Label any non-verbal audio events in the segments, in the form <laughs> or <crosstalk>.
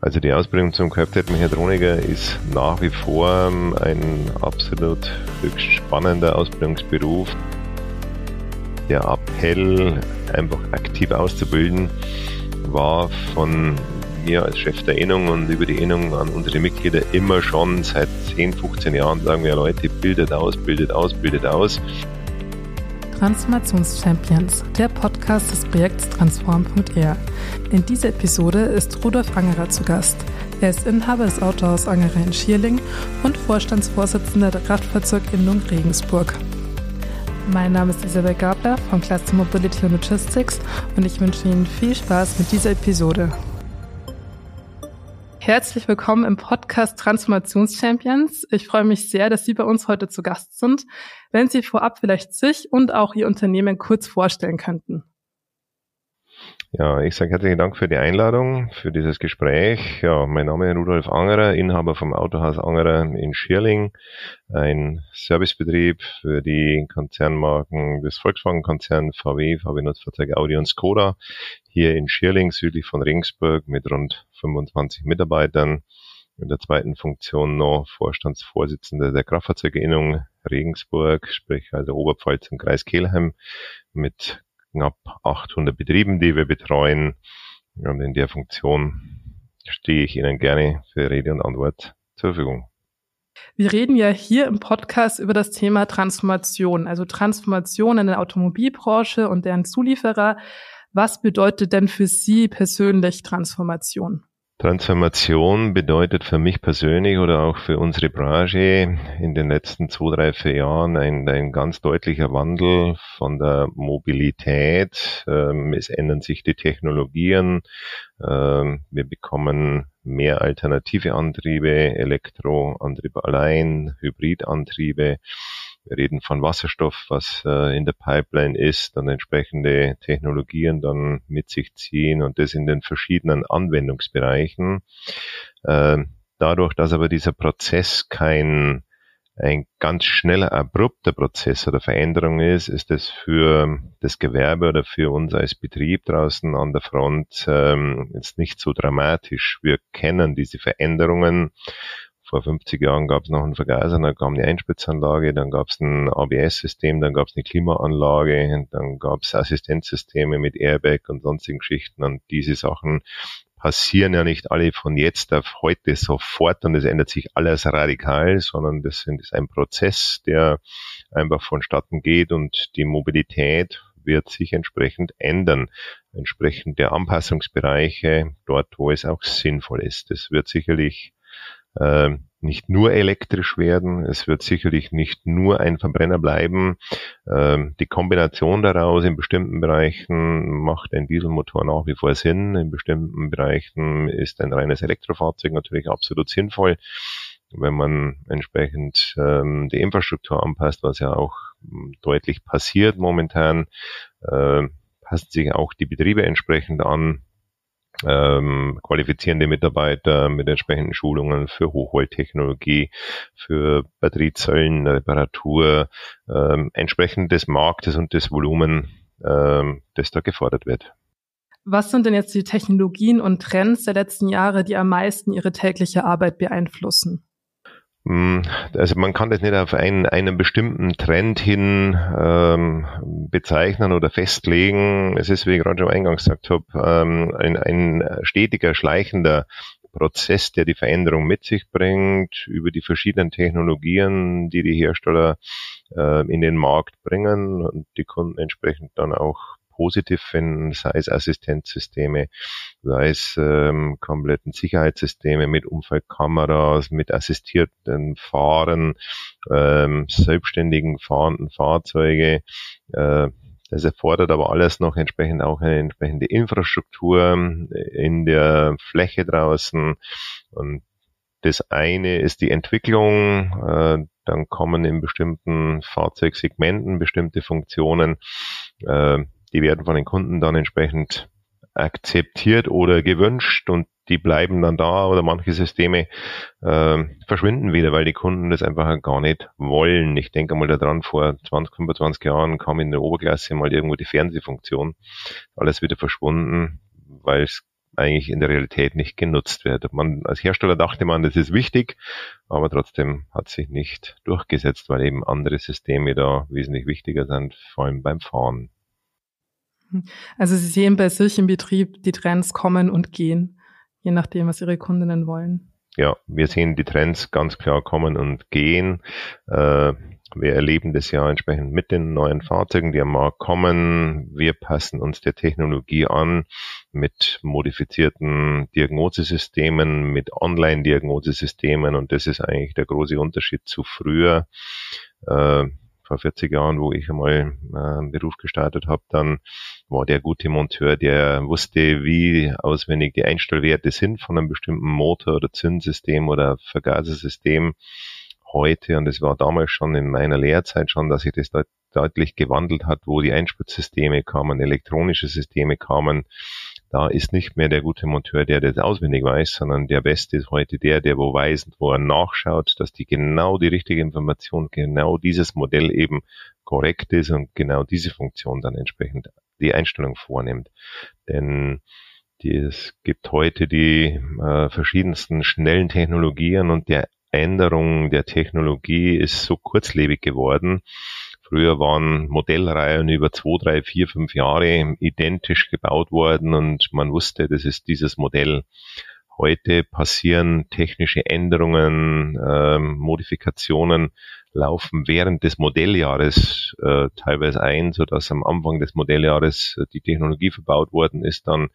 Also die Ausbildung zum Kfz-Mechatroniker ist nach wie vor ein absolut höchst spannender Ausbildungsberuf. Der Appell, einfach aktiv auszubilden, war von mir als Chef der Innung und über die Innung an unsere Mitglieder immer schon seit 10, 15 Jahren sagen wir Leute, bildet aus, bildet aus, bildet aus. Transformationschampions, der Podcast des Projekts Transform.er. In dieser Episode ist Rudolf Angerer zu Gast. Er ist Inhaber des Autohaus Angerer in Schierling und Vorstandsvorsitzender der Kraftfahrzeuginnung Regensburg. Mein Name ist Isabel Gabler von Cluster Mobility und Logistics und ich wünsche Ihnen viel Spaß mit dieser Episode. Herzlich willkommen im Podcast Transformationschampions. Ich freue mich sehr, dass Sie bei uns heute zu Gast sind. Wenn Sie vorab vielleicht sich und auch Ihr Unternehmen kurz vorstellen könnten. Ja, ich sage herzlichen Dank für die Einladung, für dieses Gespräch. Ja, mein Name ist Rudolf Angerer, Inhaber vom Autohaus Angerer in Schierling, ein Servicebetrieb für die Konzernmarken des Volkswagen-Konzerns VW, VW Nutzfahrzeuge Audi und Skoda, hier in Schierling, südlich von Ringsburg, mit rund 25 Mitarbeitern. In der zweiten Funktion noch Vorstandsvorsitzender der Kraftfahrzeugerinnung Regensburg, sprich also Oberpfalz im Kreis Kelheim, mit knapp 800 Betrieben, die wir betreuen. Und in der Funktion stehe ich Ihnen gerne für Rede und Antwort zur Verfügung. Wir reden ja hier im Podcast über das Thema Transformation, also Transformation in der Automobilbranche und deren Zulieferer. Was bedeutet denn für Sie persönlich Transformation? Transformation bedeutet für mich persönlich oder auch für unsere Branche in den letzten zwei, drei, vier Jahren ein, ein ganz deutlicher Wandel von der Mobilität. Ähm, es ändern sich die Technologien. Ähm, wir bekommen mehr alternative Antriebe, Elektroantriebe allein, Hybridantriebe. Wir reden von Wasserstoff, was äh, in der Pipeline ist, dann entsprechende Technologien dann mit sich ziehen und das in den verschiedenen Anwendungsbereichen. Äh, dadurch, dass aber dieser Prozess kein ein ganz schneller, abrupter Prozess oder Veränderung ist, ist es für das Gewerbe oder für uns als Betrieb draußen an der Front ähm, jetzt nicht so dramatisch. Wir kennen diese Veränderungen vor 50 Jahren gab es noch einen Vergaser, dann kam eine Einspritzanlage, dann gab es ein ABS-System, dann gab es eine Klimaanlage, dann gab es Assistenzsysteme mit Airbag und sonstigen Geschichten und diese Sachen passieren ja nicht alle von jetzt auf heute sofort und es ändert sich alles radikal, sondern das ist ein Prozess, der einfach vonstatten geht und die Mobilität wird sich entsprechend ändern, entsprechend der Anpassungsbereiche dort, wo es auch sinnvoll ist. Das wird sicherlich äh, nicht nur elektrisch werden. Es wird sicherlich nicht nur ein Verbrenner bleiben. Ähm, die Kombination daraus in bestimmten Bereichen macht ein Dieselmotor nach wie vor Sinn. In bestimmten Bereichen ist ein reines Elektrofahrzeug natürlich absolut sinnvoll, wenn man entsprechend ähm, die Infrastruktur anpasst, was ja auch deutlich passiert momentan. Äh, passen sich auch die Betriebe entsprechend an ähm, qualifizierende Mitarbeiter mit entsprechenden Schulungen für Hochvolttechnologie, für Batteriezellen, Reparatur, ähm, entsprechend des Marktes und des Volumen, ähm, das da gefordert wird. Was sind denn jetzt die Technologien und Trends der letzten Jahre, die am meisten Ihre tägliche Arbeit beeinflussen? Hm, also man kann das nicht auf einen, einen bestimmten Trend hin ähm, bezeichnen oder festlegen. Es ist, wie ich gerade schon eingangs gesagt habe, ähm, ein, ein stetiger, schleichender Prozess, der die Veränderung mit sich bringt, über die verschiedenen Technologien, die die Hersteller äh, in den Markt bringen und die Kunden entsprechend dann auch positiv finden, sei es Assistenzsysteme, sei es ähm, kompletten Sicherheitssysteme mit Unfallkameras, mit assistierten Fahren, ähm, selbstständigen fahrenden Fahrzeuge. Äh, das erfordert aber alles noch entsprechend auch eine entsprechende Infrastruktur in der Fläche draußen. Und das eine ist die Entwicklung, äh, dann kommen in bestimmten Fahrzeugsegmenten bestimmte Funktionen. Äh, die werden von den Kunden dann entsprechend akzeptiert oder gewünscht und die bleiben dann da oder manche Systeme äh, verschwinden wieder, weil die Kunden das einfach gar nicht wollen. Ich denke mal daran, vor 20, 25 Jahren kam in der Oberklasse mal irgendwo die Fernsehfunktion, alles wieder verschwunden, weil es eigentlich in der Realität nicht genutzt wird. Man, als Hersteller dachte man, das ist wichtig, aber trotzdem hat sich nicht durchgesetzt, weil eben andere Systeme da wesentlich wichtiger sind, vor allem beim Fahren. Also Sie sehen bei sich im Betrieb, die Trends kommen und gehen, je nachdem, was Ihre Kundinnen wollen. Ja, wir sehen die Trends ganz klar kommen und gehen. Äh, wir erleben das ja entsprechend mit den neuen Fahrzeugen, die am Markt kommen. Wir passen uns der Technologie an mit modifizierten Diagnosesystemen, mit Online-Diagnosesystemen und das ist eigentlich der große Unterschied zu früher. Äh, vor 40 Jahren, wo ich einmal äh, Beruf gestartet habe, dann war der gute Monteur, der wusste, wie auswendig die Einstellwerte sind von einem bestimmten Motor oder Zündsystem oder Vergasersystem heute, und es war damals schon in meiner Lehrzeit schon, dass sich das deut deutlich gewandelt hat, wo die Einspritzsysteme kamen, elektronische Systeme kamen, da ist nicht mehr der gute Monteur, der das auswendig weiß, sondern der Beste ist heute der, der wo weiß, wo er nachschaut, dass die genau die richtige Information, genau dieses Modell eben korrekt ist und genau diese Funktion dann entsprechend die Einstellung vornimmt. Denn die, es gibt heute die äh, verschiedensten schnellen Technologien und der Änderung der Technologie ist so kurzlebig geworden. Früher waren Modellreihen über zwei, drei, vier, fünf Jahre identisch gebaut worden und man wusste, das ist dieses Modell. Heute passieren technische Änderungen, äh, Modifikationen laufen während des Modelljahres äh, teilweise ein, so dass am Anfang des Modelljahres äh, die Technologie verbaut worden ist, dann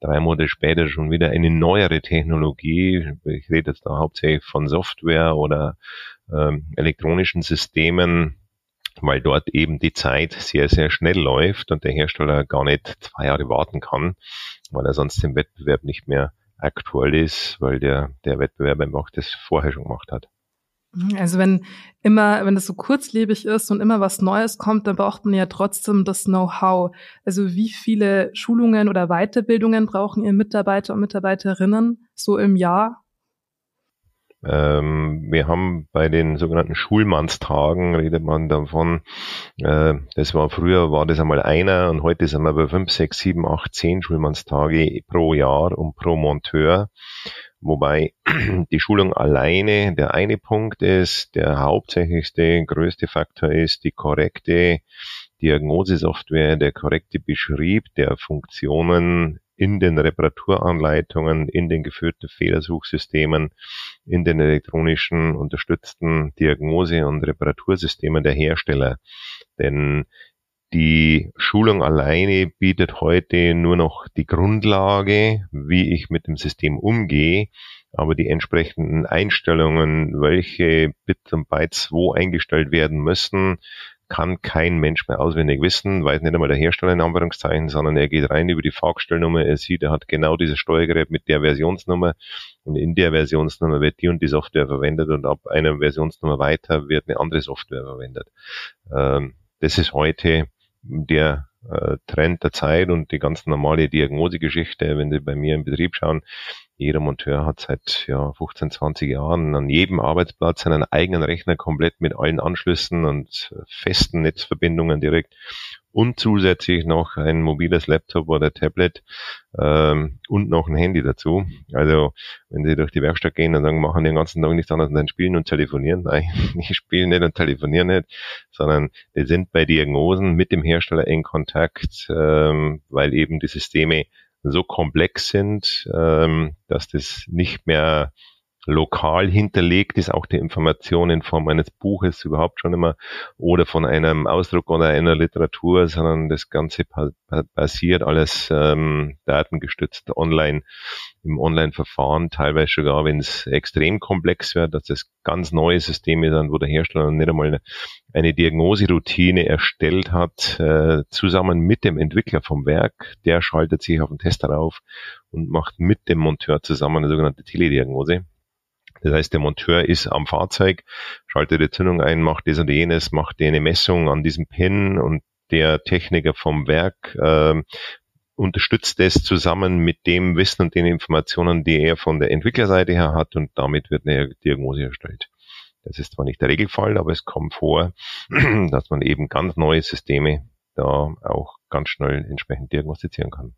drei Monate später schon wieder eine neuere Technologie. Ich rede jetzt da hauptsächlich von Software oder ähm, elektronischen Systemen, weil dort eben die Zeit sehr, sehr schnell läuft und der Hersteller gar nicht zwei Jahre warten kann, weil er sonst im Wettbewerb nicht mehr aktuell ist, weil der, der Wettbewerber einfach das vorher schon gemacht hat. Mhm, also wenn immer, wenn es so kurzlebig ist und immer was Neues kommt, dann braucht man ja trotzdem das Know-how. Also wie viele Schulungen oder Weiterbildungen brauchen ihr Mitarbeiter und Mitarbeiterinnen so im Jahr? Ähm, wir haben bei den sogenannten Schulmannstagen, redet man davon, äh, das war früher, war das einmal einer und heute sind wir bei fünf, sechs, sieben, acht, zehn Schulmannstage pro Jahr und pro Monteur. Wobei <clears throat> die Schulung alleine der eine Punkt ist, der hauptsächlichste, größte Faktor ist die korrekte Diagnosesoftware, der korrekte Beschrieb der Funktionen in den Reparaturanleitungen, in den geführten Fehlersuchsystemen, in den elektronischen unterstützten Diagnose- und Reparatursystemen der Hersteller. Denn die Schulung alleine bietet heute nur noch die Grundlage, wie ich mit dem System umgehe, aber die entsprechenden Einstellungen, welche Bits und Bytes wo eingestellt werden müssen, kann kein Mensch mehr auswendig wissen, weiß nicht einmal der Hersteller in Anführungszeichen, sondern er geht rein über die Fahrgestellnummer, er sieht, er hat genau dieses Steuergerät mit der Versionsnummer und in der Versionsnummer wird die und die Software verwendet und ab einer Versionsnummer weiter wird eine andere Software verwendet. Ähm, das ist heute der äh, Trend der Zeit und die ganz normale Diagnosegeschichte, wenn Sie bei mir im Betrieb schauen, jeder Monteur hat seit ja, 15, 20 Jahren an jedem Arbeitsplatz einen eigenen Rechner komplett mit allen Anschlüssen und festen Netzverbindungen direkt und zusätzlich noch ein mobiles Laptop oder Tablet ähm, und noch ein Handy dazu. Also wenn Sie durch die Werkstatt gehen und sagen, machen den ganzen Tag nichts anderes als spielen und telefonieren. <laughs> Nein, ich spiele nicht und telefonieren nicht, sondern wir sind bei Diagnosen mit dem Hersteller in Kontakt, ähm, weil eben die Systeme so komplex sind, ähm, dass das nicht mehr lokal hinterlegt ist, auch die Information in Form eines Buches überhaupt schon immer oder von einem Ausdruck oder einer Literatur, sondern das Ganze basiert alles ähm, datengestützt online im Online-Verfahren, teilweise sogar, wenn es extrem komplex wird, dass es ganz neue Systeme sind, wo der Hersteller nicht einmal eine, Diagnoseroutine erstellt hat, äh, zusammen mit dem Entwickler vom Werk, der schaltet sich auf den Tester auf und macht mit dem Monteur zusammen eine sogenannte Telediagnose. Das heißt, der Monteur ist am Fahrzeug, schaltet die Zündung ein, macht das und jenes, macht eine Messung an diesem Pin und der Techniker vom Werk äh, unterstützt es zusammen mit dem Wissen und den Informationen, die er von der Entwicklerseite her hat und damit wird eine Diagnose erstellt. Das ist zwar nicht der Regelfall, aber es kommt vor, <clears throat> dass man eben ganz neue Systeme da auch ganz schnell entsprechend diagnostizieren kann.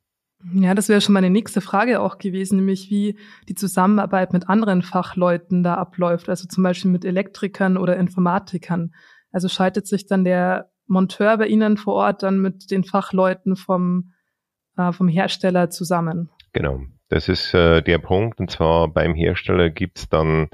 Ja, das wäre schon meine nächste Frage auch gewesen, nämlich wie die Zusammenarbeit mit anderen Fachleuten da abläuft, also zum Beispiel mit Elektrikern oder Informatikern. Also schaltet sich dann der Monteur bei Ihnen vor Ort dann mit den Fachleuten vom, äh, vom Hersteller zusammen? Genau. Das ist äh, der Punkt. Und zwar beim Hersteller gibt's dann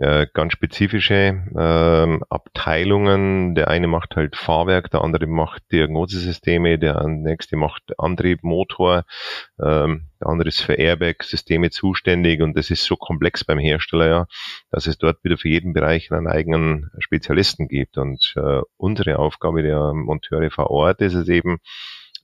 äh, ganz spezifische äh, Abteilungen. Der eine macht halt Fahrwerk, der andere macht Diagnosesysteme, der nächste macht Antrieb, Motor, ähm, der andere ist für Airbag-Systeme zuständig und das ist so komplex beim Hersteller ja, dass es dort wieder für jeden Bereich einen eigenen Spezialisten gibt. Und äh, unsere Aufgabe der Monteure vor Ort ist es eben,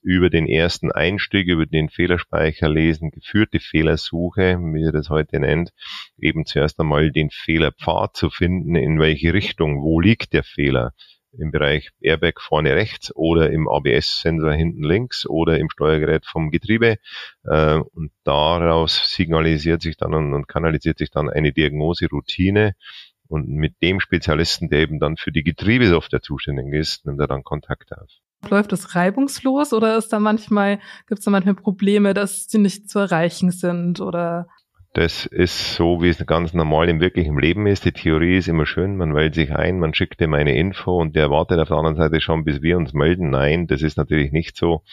über den ersten Einstieg, über den Fehlerspeicher lesen, geführte Fehlersuche, wie ihr das heute nennt, eben zuerst einmal den Fehlerpfad zu finden, in welche Richtung, wo liegt der Fehler im Bereich Airbag vorne rechts oder im ABS-Sensor hinten links oder im Steuergerät vom Getriebe. Äh, und daraus signalisiert sich dann und kanalisiert sich dann eine Diagnoseroutine. Und mit dem Spezialisten, der eben dann für die Getriebesoftware zuständig ist, nimmt er dann Kontakt auf. Läuft das reibungslos oder ist da manchmal, gibt es da manchmal Probleme, dass sie nicht zu erreichen sind oder? Das ist so, wie es ganz normal im wirklichen Leben ist. Die Theorie ist immer schön, man wählt sich ein, man schickt ihm eine Info und der wartet auf der anderen Seite schon, bis wir uns melden. Nein, das ist natürlich nicht so.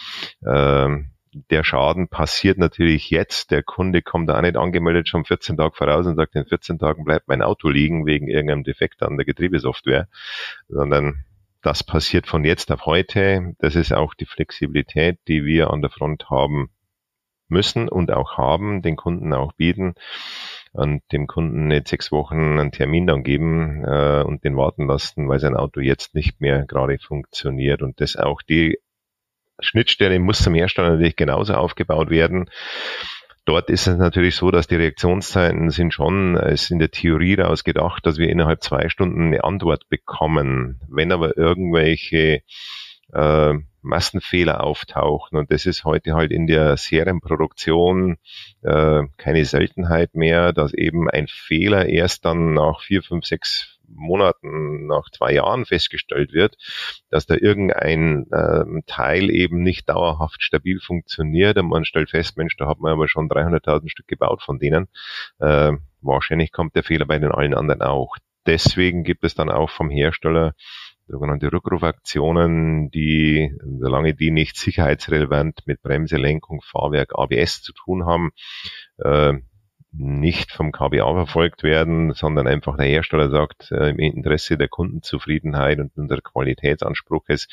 Ähm, der Schaden passiert natürlich jetzt. Der Kunde kommt da nicht angemeldet schon 14 Tage voraus und sagt, in 14 Tagen bleibt mein Auto liegen wegen irgendeinem Defekt an der Getriebesoftware, sondern das passiert von jetzt auf heute. Das ist auch die Flexibilität, die wir an der Front haben müssen und auch haben, den Kunden auch bieten und dem Kunden nicht sechs Wochen einen Termin dann geben äh, und den warten lassen, weil sein Auto jetzt nicht mehr gerade funktioniert und das auch die Schnittstelle muss zum Hersteller natürlich genauso aufgebaut werden, Dort ist es natürlich so, dass die Reaktionszeiten sind schon, ist in der Theorie daraus gedacht, dass wir innerhalb zwei Stunden eine Antwort bekommen. Wenn aber irgendwelche äh, Massenfehler auftauchen. Und das ist heute halt in der Serienproduktion äh, keine Seltenheit mehr, dass eben ein Fehler erst dann nach vier, fünf, sechs Monaten, nach zwei Jahren festgestellt wird, dass da irgendein ähm, Teil eben nicht dauerhaft stabil funktioniert und man stellt fest, Mensch, da hat man aber schon 300.000 Stück gebaut von denen. Äh, wahrscheinlich kommt der Fehler bei den allen anderen auch. Deswegen gibt es dann auch vom Hersteller sogenannte Rückrufaktionen, die, solange die nicht sicherheitsrelevant mit Bremse, Lenkung, Fahrwerk, ABS zu tun haben, äh, nicht vom KBA verfolgt werden, sondern einfach der Hersteller sagt, äh, im Interesse der Kundenzufriedenheit und unserer Qualitätsanspruches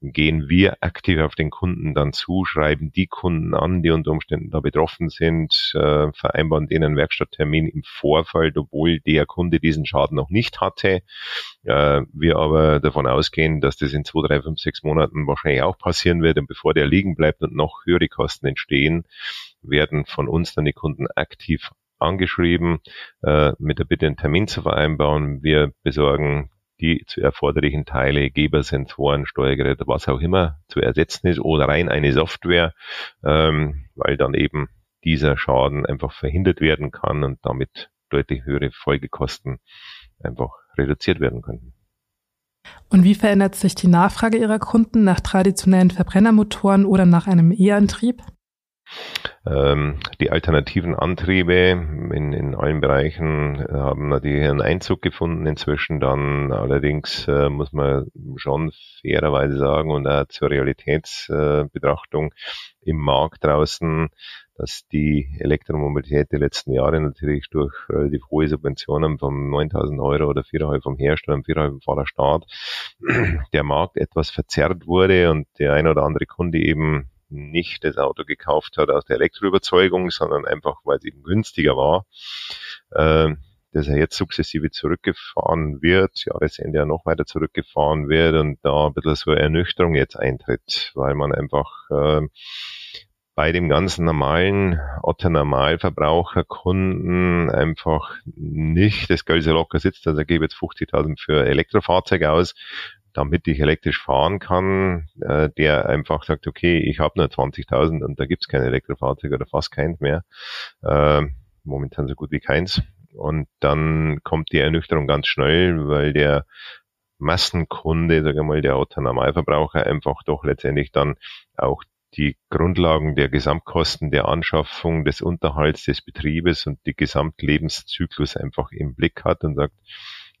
gehen wir aktiv auf den Kunden dann zu, schreiben die Kunden an, die unter Umständen da betroffen sind, äh, vereinbaren denen einen Werkstatttermin im Vorfeld, obwohl der Kunde diesen Schaden noch nicht hatte. Äh, wir aber davon ausgehen, dass das in zwei, drei, fünf, sechs Monaten wahrscheinlich auch passieren wird und bevor der liegen bleibt und noch höhere Kosten entstehen, werden von uns dann die Kunden aktiv angeschrieben, äh, mit der Bitte einen Termin zu vereinbaren. Wir besorgen die zu erforderlichen Teile, Geber, Sensoren, Steuergeräte, was auch immer zu ersetzen ist oder rein eine Software, ähm, weil dann eben dieser Schaden einfach verhindert werden kann und damit deutlich höhere Folgekosten einfach reduziert werden können. Und wie verändert sich die Nachfrage Ihrer Kunden nach traditionellen Verbrennermotoren oder nach einem E-Antrieb? Ähm, die alternativen Antriebe in, in allen Bereichen haben natürlich einen Einzug gefunden inzwischen dann. Allerdings äh, muss man schon fairerweise sagen und auch zur Realitätsbetrachtung äh, im Markt draußen, dass die Elektromobilität die letzten Jahre natürlich durch relativ hohe Subventionen von 9000 Euro oder 4,5 vom Hersteller und 4,5 von der Staat der Markt etwas verzerrt wurde und der ein oder andere Kunde eben nicht das Auto gekauft hat aus der Elektroüberzeugung, sondern einfach, weil es eben günstiger war, äh, dass er jetzt sukzessive zurückgefahren wird, Jahresende ja noch weiter zurückgefahren wird und da ein bisschen so Ernüchterung jetzt eintritt, weil man einfach äh, bei dem ganzen normalen Otto-Normalverbraucherkunden einfach nicht das Geld so locker sitzt, also er gebe jetzt 50.000 für Elektrofahrzeuge aus, damit ich elektrisch fahren kann, äh, der einfach sagt, okay, ich habe nur 20.000 und da gibt's kein Elektrofahrzeug oder fast keins mehr. Äh, momentan so gut wie keins. Und dann kommt die Ernüchterung ganz schnell, weil der Massenkunde, sage ich mal, der Autonormalverbraucher einfach doch letztendlich dann auch die Grundlagen der Gesamtkosten der Anschaffung, des Unterhalts des Betriebes und die Gesamtlebenszyklus einfach im Blick hat und sagt,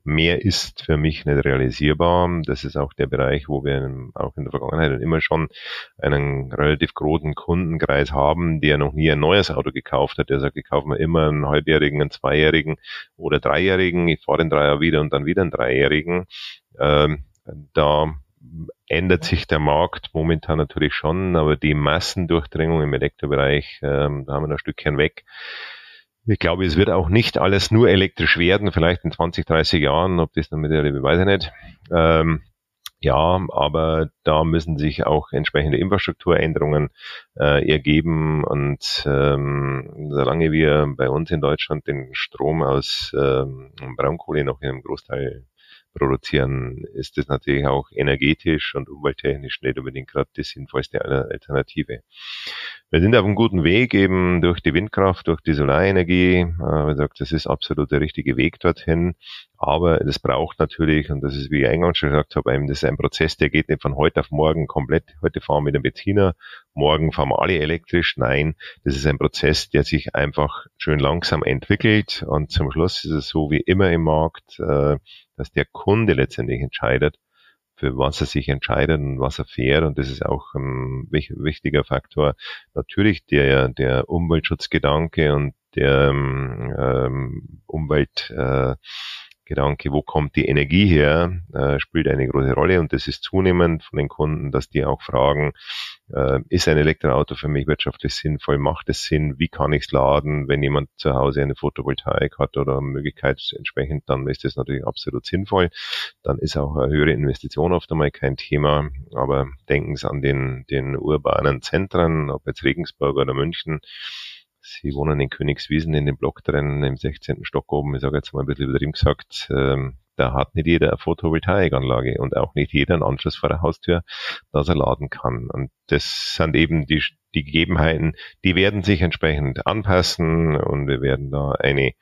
mehr ist für mich nicht realisierbar. Das ist auch der Bereich, wo wir auch in der Vergangenheit immer schon einen relativ großen Kundenkreis haben, der noch nie ein neues Auto gekauft hat. Der sagt, ich kaufe mir immer einen halbjährigen, einen zweijährigen oder dreijährigen. Ich fahre den Dreier wieder und dann wieder einen dreijährigen. Ähm, da ändert sich der Markt momentan natürlich schon, aber die Massendurchdringung im Elektrobereich, ähm, da haben wir noch ein Stückchen weg. Ich glaube, es wird auch nicht alles nur elektrisch werden, vielleicht in 20, 30 Jahren, ob das dann mit der weiß ich nicht. Ähm, ja, aber da müssen sich auch entsprechende Infrastrukturänderungen äh, ergeben und ähm, solange wir bei uns in Deutschland den Strom aus ähm, Braunkohle noch in einem Großteil produzieren, ist das natürlich auch energetisch und umwelttechnisch nicht unbedingt gerade die sinnvollste Alternative. Wir sind auf einem guten Weg eben durch die Windkraft, durch die Solarenergie. Äh, wie gesagt, das ist absolut der richtige Weg dorthin. Aber das braucht natürlich, und das ist, wie ich eingangs schon gesagt habe, das ist ein Prozess, der geht nicht von heute auf morgen komplett. Heute fahren wir mit dem Benziner, morgen fahren wir alle elektrisch. Nein, das ist ein Prozess, der sich einfach schön langsam entwickelt. Und zum Schluss ist es so wie immer im Markt, äh, dass der Kunde letztendlich entscheidet, für was er sich entscheidet und was er fährt. Und das ist auch ein wichtiger Faktor. Natürlich der, der Umweltschutzgedanke und der ähm, Umwelt, äh, Gedanke, wo kommt die Energie her, äh, spielt eine große Rolle und das ist zunehmend von den Kunden, dass die auch fragen, äh, ist ein Elektroauto für mich wirtschaftlich sinnvoll, macht es Sinn, wie kann ich es laden, wenn jemand zu Hause eine Photovoltaik hat oder Möglichkeit entsprechend, dann ist das natürlich absolut sinnvoll. Dann ist auch eine höhere Investition oft einmal kein Thema, aber denken Sie an den, den urbanen Zentren, ob jetzt Regensburg oder München, Sie wohnen in Königswiesen in dem Block drin, im 16. Stock oben, ich sage jetzt mal ein bisschen übertrieben gesagt, ähm, da hat nicht jeder eine Photovoltaikanlage und auch nicht jeder einen Anschluss vor der Haustür, dass er laden kann. Und das sind eben die, die Gegebenheiten, die werden sich entsprechend anpassen und wir werden da eine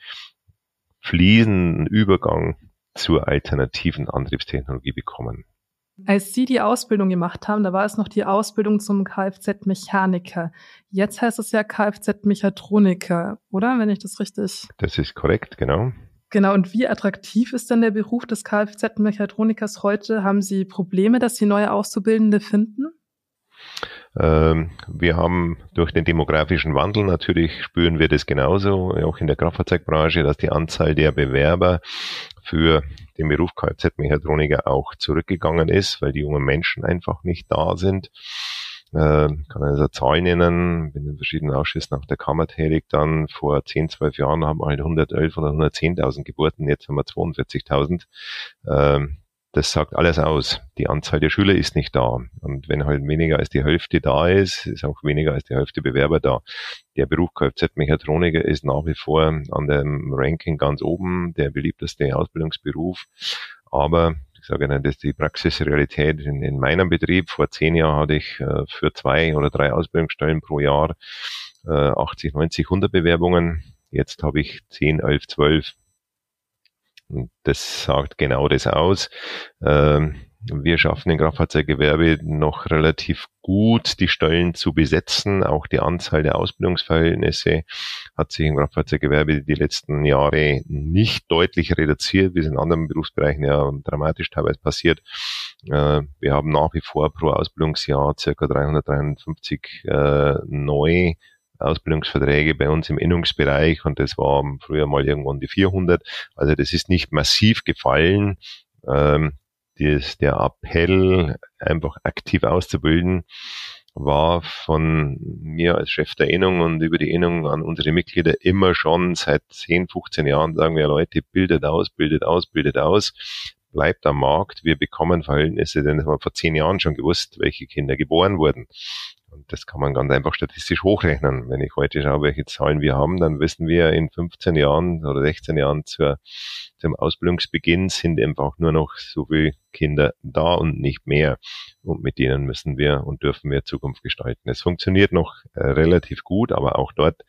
fließenden Übergang zur alternativen Antriebstechnologie bekommen. Als Sie die Ausbildung gemacht haben, da war es noch die Ausbildung zum Kfz-Mechaniker. Jetzt heißt es ja Kfz-Mechatroniker, oder? Wenn ich das richtig. Das ist korrekt, genau. Genau, und wie attraktiv ist denn der Beruf des Kfz-Mechatronikers heute? Haben Sie Probleme, dass Sie neue Auszubildende finden? Ähm, wir haben durch den demografischen Wandel natürlich spüren wir das genauso, auch in der Kraftfahrzeugbranche, dass die Anzahl der Bewerber für den Beruf Kfz-Mechatroniker auch zurückgegangen ist, weil die jungen Menschen einfach nicht da sind. Äh, kann also Zahlen nennen, bin in verschiedenen Ausschüssen auf der Kammer tätig, dann vor 10, 12 Jahren haben wir halt 111 oder 110.000 Geburten, jetzt haben wir 42.000. Das sagt alles aus. Die Anzahl der Schüler ist nicht da. Und wenn halt weniger als die Hälfte da ist, ist auch weniger als die Hälfte Bewerber da. Der Beruf Kfz-Mechatroniker ist nach wie vor an dem Ranking ganz oben, der beliebteste Ausbildungsberuf. Aber ich sage Ihnen, das ist die Praxisrealität in, in meinem Betrieb. Vor zehn Jahren hatte ich äh, für zwei oder drei Ausbildungsstellen pro Jahr äh, 80, 90, 100 Bewerbungen. Jetzt habe ich 10, 11, 12 das sagt genau das aus. Ähm, wir schaffen im Kraftfahrzeuggewerbe noch relativ gut, die Stellen zu besetzen. Auch die Anzahl der Ausbildungsverhältnisse hat sich im Kraftfahrzeuggewerbe die letzten Jahre nicht deutlich reduziert, wie es in anderen Berufsbereichen ja dramatisch teilweise passiert. Äh, wir haben nach wie vor pro Ausbildungsjahr circa 300, 350 äh, neu Ausbildungsverträge bei uns im Innungsbereich und das war früher mal irgendwann die 400. Also das ist nicht massiv gefallen. Ähm, das, der Appell, einfach aktiv auszubilden, war von mir als Chef der Innung und über die Innung an unsere Mitglieder immer schon seit 10, 15 Jahren sagen wir Leute, bildet aus, bildet aus, bildet aus, bleibt am Markt. Wir bekommen Verhältnisse, denn es haben wir vor zehn Jahren schon gewusst, welche Kinder geboren wurden. Und das kann man ganz einfach statistisch hochrechnen. Wenn ich heute schaue, welche Zahlen wir haben, dann wissen wir, in 15 Jahren oder 16 Jahren zur, zum Ausbildungsbeginn sind einfach nur noch so viele Kinder da und nicht mehr. Und mit denen müssen wir und dürfen wir Zukunft gestalten. Es funktioniert noch äh, relativ gut, aber auch dort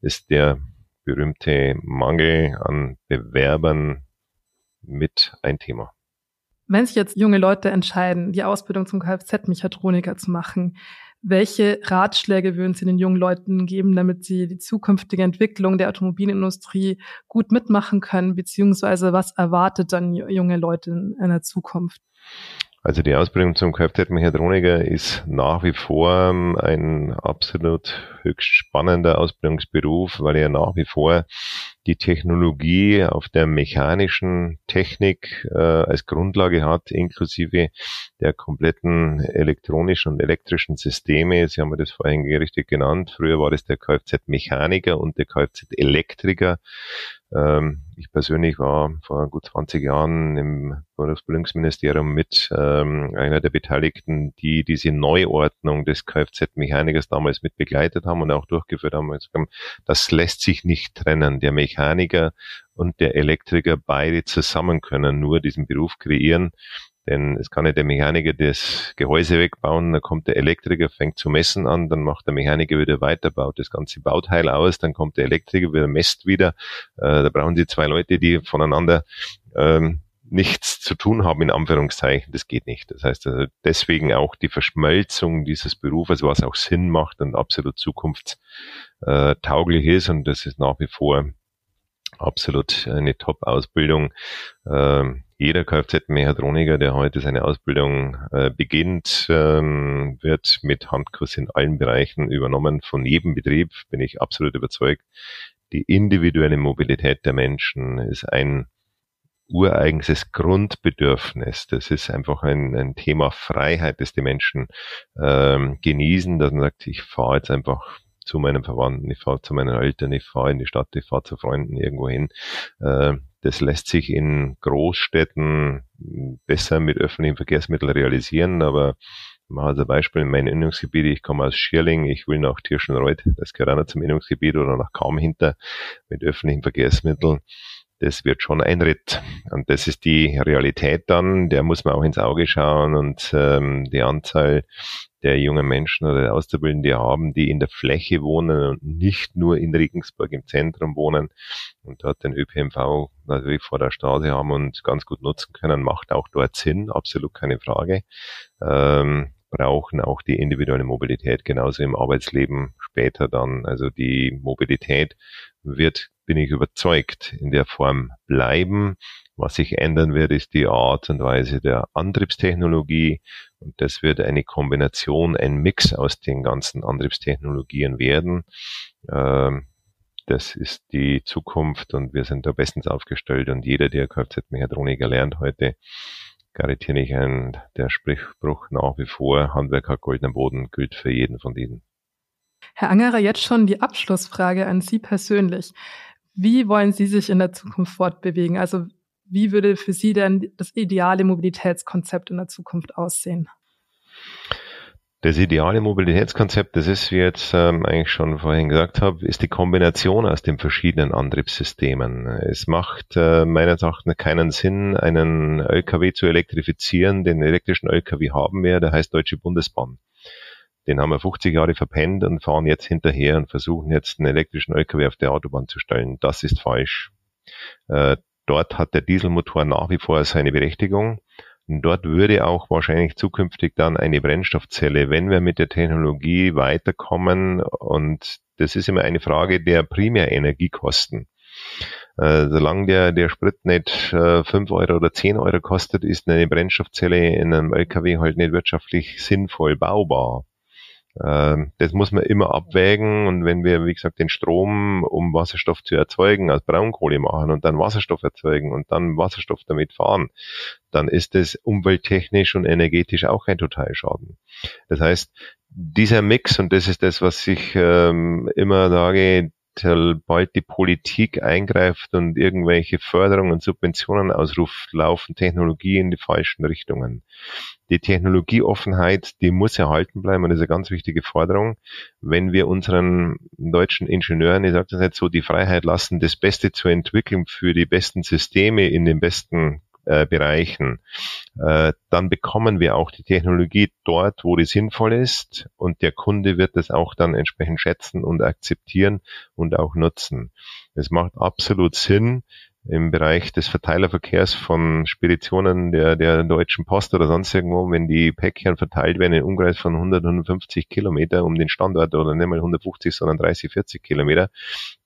ist der berühmte Mangel an Bewerbern mit ein Thema. Wenn sich jetzt junge Leute entscheiden, die Ausbildung zum Kfz-Mechatroniker zu machen, Welche Ratschläge würden Sie den jungen Leuten geben, damit sie die zukünftige Entwicklung der Automobilindustrie gut mitmachen können, beziehungsweise was erwartet dann junge Leute in, der Zukunft? Also die Ausbildung zum Kfz-Mechatroniker ist nach wie vor ähm, ein absolut höchst spannender Ausbildungsberuf, weil er nach wie vor die Technologie auf der mechanischen Technik äh, als Grundlage hat, inklusive der kompletten elektronischen und elektrischen Systeme. Sie haben das vorhin richtig genannt. Früher war das der Kfz-Mechaniker und der Kfz-Elektriker. Ähm, ich persönlich war vor gut 20 Jahren im Bundesbildungsministerium mit ähm, einer der Beteiligten, die diese Neuordnung des Kfz-Mechanikers damals mit begleitet haben und auch durchgeführt haben. Das lässt sich nicht trennen. Der Mechaniker und der Elektriker beide zusammen können nur diesen Beruf kreieren. Denn es kann nicht der Mechaniker das Gehäuse wegbauen, dann kommt der Elektriker, fängt zu messen an, dann macht der Mechaniker wieder weiter, baut das ganze Bauteil aus, dann kommt der Elektriker wieder, messt wieder. Äh, da brauchen Sie zwei Leute, die voneinander ähm, nichts zu tun haben, in Anführungszeichen. Das geht nicht. Das heißt also deswegen auch die Verschmelzung dieses Berufes, was auch Sinn macht und absolut zukunftstauglich ist. Und das ist nach wie vor absolut eine Top-Ausbildung. Ähm, jeder Kfz-Mechatroniker, der heute seine Ausbildung äh, beginnt, ähm, wird mit Handkurs in allen Bereichen übernommen. Von jedem Betrieb bin ich absolut überzeugt. Die individuelle Mobilität der Menschen ist ein ureigenstes Grundbedürfnis. Das ist einfach ein, ein Thema Freiheit, das die Menschen ähm, genießen, dass man sagt, ich fahre jetzt einfach zu meinen Verwandten, ich fahre zu meinen Eltern, ich fahre in die Stadt, ich fahre zu Freunden irgendwo hin. Äh, das lässt sich in Großstädten besser mit öffentlichen Verkehrsmitteln realisieren, aber mal als Beispiel in meinem Innungsgebiet, ich komme aus Schierling, ich will nach Tirschenreuth, das gehört auch noch zum Innungsgebiet oder nach Kaum hinter mit öffentlichen Verkehrsmitteln. Das wird schon ein Ritt. Und das ist die Realität dann, der muss man auch ins Auge schauen und ähm, die Anzahl der jungen Menschen oder der Auszubildenden, die haben, die in der Fläche wohnen und nicht nur in Regensburg im Zentrum wohnen und dort den ÖPNV natürlich vor der Straße haben und ganz gut nutzen können, macht auch dort Sinn, absolut keine Frage. Ähm, brauchen auch die individuelle Mobilität genauso im Arbeitsleben später dann. Also die Mobilität wird, bin ich überzeugt, in der Form bleiben. Was sich ändern wird, ist die Art und Weise der Antriebstechnologie. Und das wird eine Kombination, ein Mix aus den ganzen Antriebstechnologien werden. Ähm, das ist die Zukunft und wir sind da bestens aufgestellt und jeder, der Kfz-Mechatroniker lernt heute, garantiere ich ein, der Sprichspruch nach wie vor, Handwerk hat goldenen Boden, gilt für jeden von diesen. Herr Angerer, jetzt schon die Abschlussfrage an Sie persönlich. Wie wollen Sie sich in der Zukunft fortbewegen? Also wie würde für Sie denn das ideale Mobilitätskonzept in der Zukunft aussehen? Das ideale Mobilitätskonzept, das ist, wie jetzt ähm, eigentlich schon vorhin gesagt habe, ist die Kombination aus den verschiedenen Antriebssystemen. Es macht äh, meines Erachtens keinen Sinn, einen LKW zu elektrifizieren. Den elektrischen LKW haben wir, der heißt Deutsche Bundesbahn. Den haben wir 50 Jahre verpennt und fahren jetzt hinterher und versuchen jetzt einen elektrischen LKW auf der Autobahn zu stellen. Das ist falsch. Äh, Dort hat der Dieselmotor nach wie vor seine Berechtigung. Dort würde auch wahrscheinlich zukünftig dann eine Brennstoffzelle, wenn wir mit der Technologie weiterkommen. Und das ist immer eine Frage der Primärenergiekosten. Äh, solange der, der Sprit nicht äh, 5 Euro oder 10 Euro kostet, ist eine Brennstoffzelle in einem LKW halt nicht wirtschaftlich sinnvoll baubar. Ähm, das muss man immer abwägen und wenn wir, wie gesagt, den Strom, um Wasserstoff zu erzeugen, aus Braunkohle machen und dann Wasserstoff erzeugen und dann Wasserstoff damit fahren, dann ist das umwelttechnisch und energetisch auch ein Totalschaden. Das heißt, dieser Mix, und das ist das, was ich ähm, immer sage, bald die Politik eingreift und irgendwelche Förderungen und Subventionen ausruft, laufen Technologie in die falschen Richtungen. Die Technologieoffenheit, die muss erhalten bleiben und das ist eine ganz wichtige Forderung. Wenn wir unseren deutschen Ingenieuren, ich sage das nicht so, die Freiheit lassen, das Beste zu entwickeln für die besten Systeme in den besten äh, Bereichen, äh, dann bekommen wir auch die Technologie dort, wo die sinnvoll ist und der Kunde wird das auch dann entsprechend schätzen und akzeptieren und auch nutzen. Es macht absolut Sinn, im Bereich des Verteilerverkehrs von Speditionen der, der Deutschen Post oder sonst irgendwo, wenn die Päckchen verteilt werden in Umkreis von 100, 150 Kilometer um den Standort oder nicht mal 150, sondern 30, 40 Kilometer,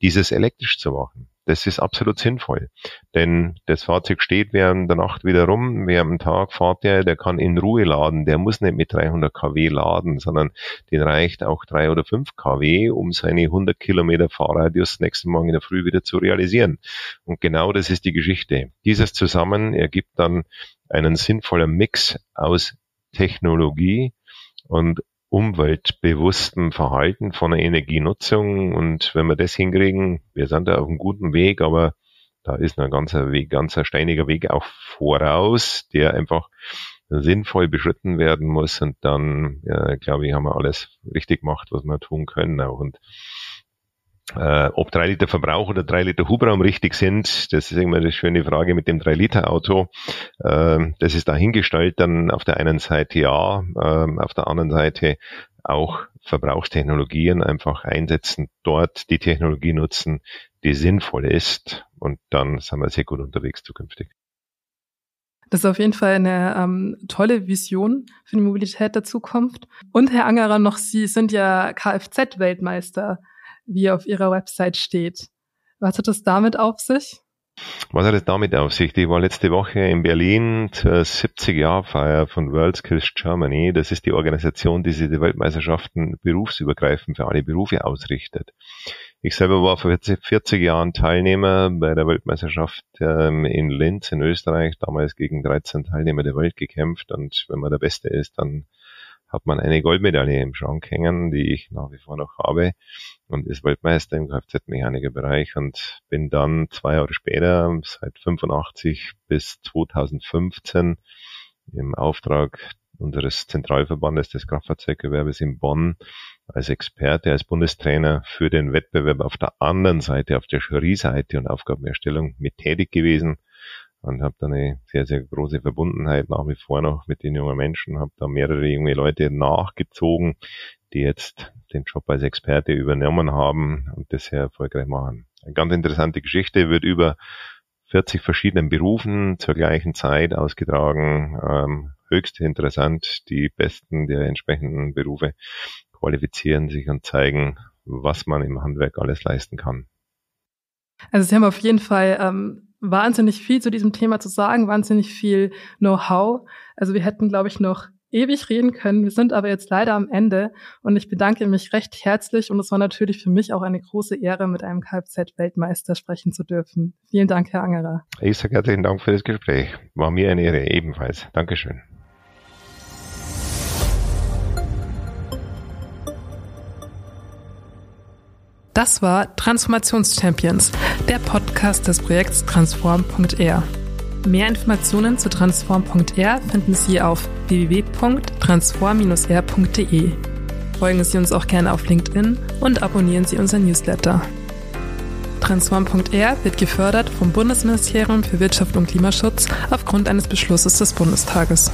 dieses elektrisch zu machen. Das ist absolut sinnvoll. Denn das Fahrzeug steht während der Nacht wieder rum, während dem Tag fahrt der, der kann in Ruhe laden. Der muss nicht mit 300 kW laden, sondern den reicht auch 3 oder 5 kW, um seine 100 Kilometer Fahrradius nächsten Morgen in der Früh wieder zu realisieren. Und genau das ist die Geschichte. Dieses zusammen ergibt dann einen sinnvollen Mix aus Technologie und umweltbewusstem Verhalten von der Energienutzung. Und wenn wir das hinkriegen, wir sind da auf einem guten Weg, aber da ist ein ganzer Weg, ganzer steiniger Weg auch voraus, der einfach sinnvoll beschritten werden muss. Und dann, ja, glaube ich, haben wir alles richtig gemacht, was wir tun können auch. Und äh, ob drei Liter Verbrauch oder drei Liter Hubraum richtig sind, das ist immer eine schöne Frage mit dem drei Liter Auto. Äh, das ist dahingestellt dann auf der einen Seite ja, äh, auf der anderen Seite auch Verbrauchstechnologien einfach einsetzen, dort die Technologie nutzen, die sinnvoll ist und dann sind wir sehr gut unterwegs zukünftig. Das ist auf jeden Fall eine ähm, tolle Vision für die Mobilität der Zukunft. Und Herr Angerer, noch Sie sind ja Kfz-Weltmeister wie auf ihrer Website steht. Was hat es damit auf sich? Was hat es damit auf sich? Ich war letzte Woche in Berlin zur 70-Jahr-Feier von WorldSkills Germany. Das ist die Organisation, die sich die Weltmeisterschaften berufsübergreifend für alle Berufe ausrichtet. Ich selber war vor 40 Jahren Teilnehmer bei der Weltmeisterschaft ähm, in Linz in Österreich, damals gegen 13 Teilnehmer der Welt gekämpft und wenn man der Beste ist, dann hat man eine Goldmedaille im Schrank hängen, die ich nach wie vor noch habe. Und ist Weltmeister im Kfz-Mechanikerbereich und bin dann zwei Jahre später, seit 85 bis 2015, im Auftrag unseres Zentralverbandes des Kraftfahrzeuggewerbes in Bonn als Experte, als Bundestrainer für den Wettbewerb auf der anderen Seite, auf der Jury-Seite und Aufgabenerstellung mit tätig gewesen und habe da eine sehr, sehr große Verbundenheit nach wie vor noch mit den jungen Menschen, habe da mehrere junge Leute nachgezogen, die jetzt den Job als Experte übernommen haben und das sehr erfolgreich machen. Eine ganz interessante Geschichte, wird über 40 verschiedenen Berufen zur gleichen Zeit ausgetragen. Ähm, höchst interessant. Die Besten der entsprechenden Berufe qualifizieren sich und zeigen, was man im Handwerk alles leisten kann. Also Sie haben auf jeden Fall ähm, wahnsinnig viel zu diesem Thema zu sagen, wahnsinnig viel Know-how. Also wir hätten, glaube ich, noch ewig reden können. Wir sind aber jetzt leider am Ende und ich bedanke mich recht herzlich und es war natürlich für mich auch eine große Ehre, mit einem Kfz-Weltmeister sprechen zu dürfen. Vielen Dank, Herr Angerer. Ich sage herzlichen Dank für das Gespräch. War mir eine Ehre ebenfalls. Dankeschön. Das war Transformationschampions, der Podcast des Projekts Transform.r. Mehr Informationen zu Transform.r finden Sie auf www.transform-r.de. Folgen Sie uns auch gerne auf LinkedIn und abonnieren Sie unser Newsletter. Transform.r wird gefördert vom Bundesministerium für Wirtschaft und Klimaschutz aufgrund eines Beschlusses des Bundestages.